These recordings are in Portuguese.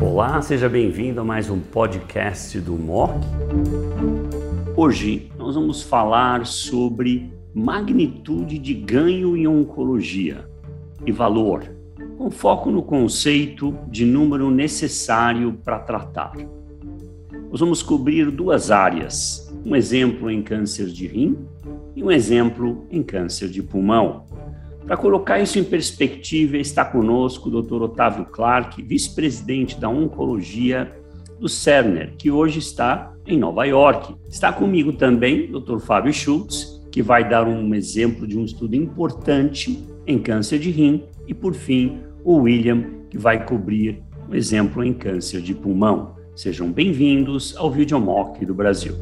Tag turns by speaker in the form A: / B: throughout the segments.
A: Olá, seja bem-vindo a mais um podcast do MOC. Hoje nós vamos falar sobre magnitude de ganho em oncologia e valor, com foco no conceito de número necessário para tratar. Nós vamos cobrir duas áreas: um exemplo em câncer de rim e um exemplo em câncer de pulmão. Para colocar isso em perspectiva, está conosco o Dr. Otávio Clark, vice-presidente da Oncologia do Cerner, que hoje está em Nova York. Está comigo também o Dr. Fábio Schultz, que vai dar um exemplo de um estudo importante em câncer de rim, e por fim, o William, que vai cobrir um exemplo em câncer de pulmão. Sejam bem-vindos ao Videomock do Brasil.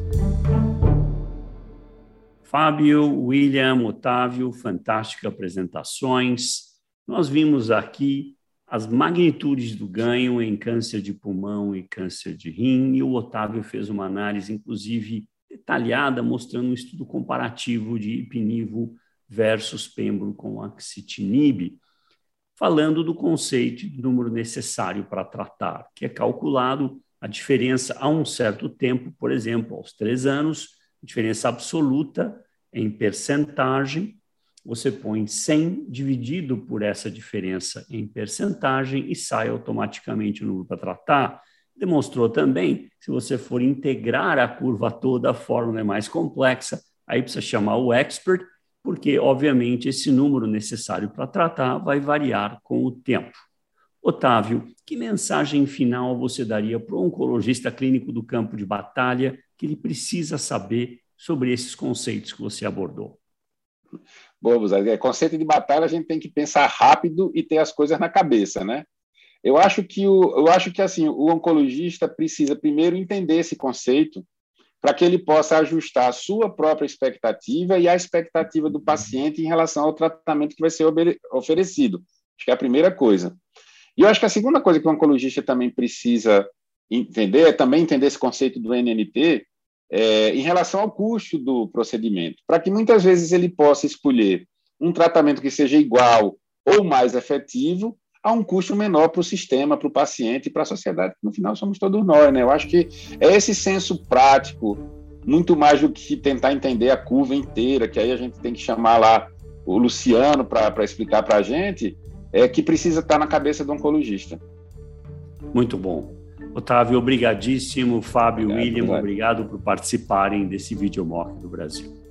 A: Fábio, William, Otávio, fantásticas apresentações. Nós vimos aqui as magnitudes do ganho em câncer de pulmão e câncer de rim, e o Otávio fez uma análise, inclusive detalhada, mostrando um estudo comparativo de ipinivo versus pembro com axitinib, falando do conceito de número necessário para tratar, que é calculado a diferença a um certo tempo, por exemplo, aos três anos, diferença absoluta em percentagem, você põe 100 dividido por essa diferença em percentagem e sai automaticamente o número para tratar. Demonstrou também, se você for integrar a curva toda, a fórmula é mais complexa, aí precisa chamar o expert, porque, obviamente, esse número necessário para tratar vai variar com o tempo. Otávio, que mensagem final você daria para o oncologista clínico do campo de batalha que ele precisa saber sobre esses conceitos que você abordou?
B: Bom, é, conceito de batalha a gente tem que pensar rápido e ter as coisas na cabeça, né? Eu acho que o, eu acho que assim o oncologista precisa primeiro entender esse conceito para que ele possa ajustar a sua própria expectativa e a expectativa do paciente em relação ao tratamento que vai ser oferecido. Acho que é a primeira coisa. E eu acho que a segunda coisa que o oncologista também precisa entender é também entender esse conceito do NNT, é, em relação ao custo do procedimento, para que muitas vezes ele possa escolher um tratamento que seja igual ou mais efetivo a um custo menor para o sistema, para o paciente e para a sociedade, no final somos todos nós. Né? Eu acho que é esse senso prático, muito mais do que tentar entender a curva inteira, que aí a gente tem que chamar lá o Luciano para explicar para a gente, é que precisa estar na cabeça do oncologista.
A: Muito bom. Otávio, obrigadíssimo. Fábio, obrigado, William, obrigado. obrigado por participarem desse Videomock do Brasil.